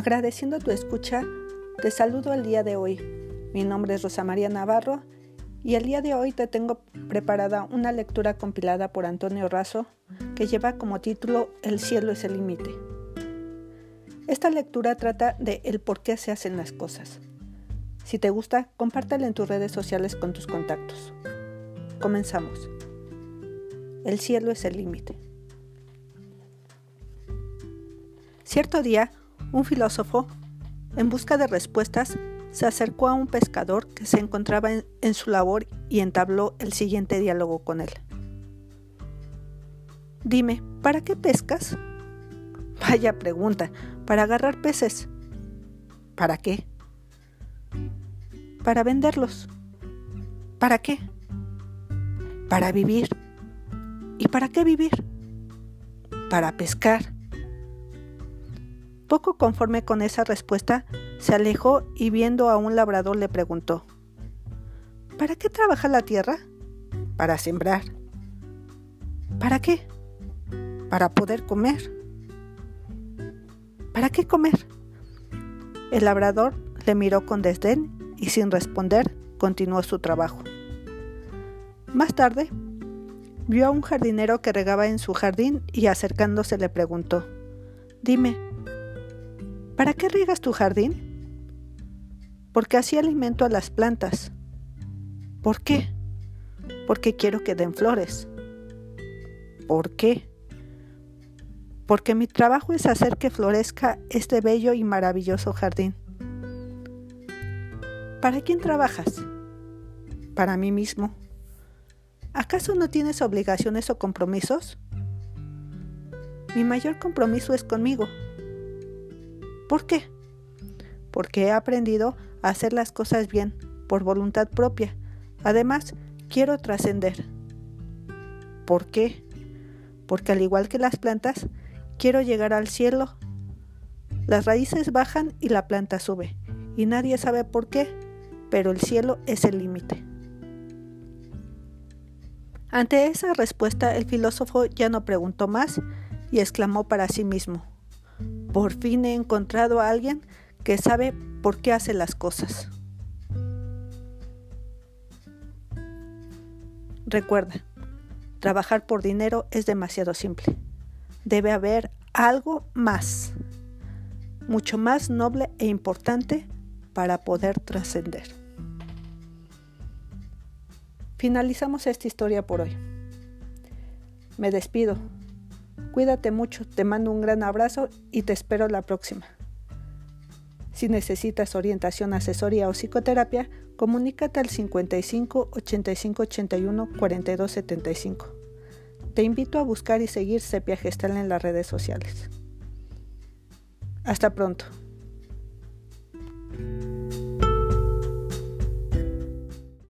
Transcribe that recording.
Agradeciendo tu escucha, te saludo el día de hoy. Mi nombre es Rosa María Navarro y el día de hoy te tengo preparada una lectura compilada por Antonio Razo que lleva como título El cielo es el límite. Esta lectura trata de el por qué se hacen las cosas. Si te gusta, compártela en tus redes sociales con tus contactos. Comenzamos. El cielo es el límite. Cierto día, un filósofo, en busca de respuestas, se acercó a un pescador que se encontraba en, su labor y entabló el siguiente diálogo con él. Dime, ¿para qué pescas? Vaya pregunta, para agarrar peces. ¿Para qué? Para venderlos. ¿Para qué? Para vivir. ¿Y para qué vivir? Para pescar. Poco conforme con esa respuesta, se alejó y viendo a un labrador le preguntó, ¿Para qué trabaja la tierra? Para sembrar. ¿Para qué? Para poder comer. ¿Para qué comer? El labrador le miró con desdén y sin responder continuó su trabajo. Más tarde, vio a un jardinero que regaba en su jardín y acercándose le preguntó, Dime, ¿Para qué riegas tu jardín? Porque así alimento a las plantas. ¿Por qué? Porque quiero que den flores. ¿Por qué? Porque mi trabajo es hacer que florezca este bello y maravilloso jardín. ¿Para quién trabajas? Para mí mismo. ¿Acaso no tienes obligaciones o compromisos? Mi mayor compromiso es conmigo ¿Por qué? Porque he aprendido a hacer las cosas bien, por voluntad propia. Además, quiero trascender. ¿Por qué? Porque al igual que las plantas, quiero llegar al cielo. Las raíces bajan y la planta sube, y nadie sabe por qué, pero el cielo es el límite. Ante esa respuesta el filósofo ya no preguntó más y exclamó para sí mismo, por fin he encontrado a alguien que sabe por qué hace las cosas. Recuerda, trabajar por dinero es demasiado simple. Debe haber algo más, mucho más noble e importante para poder trascender. Finalizamos esta historia por hoy. Me despido Cuídate mucho, te mando un gran abrazo y te espero la próxima. Si necesitas orientación, asesoría o psicoterapia, comunícate al 55 85 81 42 75. Te invito a buscar y seguir Sepia Gestal en las redes sociales. Hasta pronto.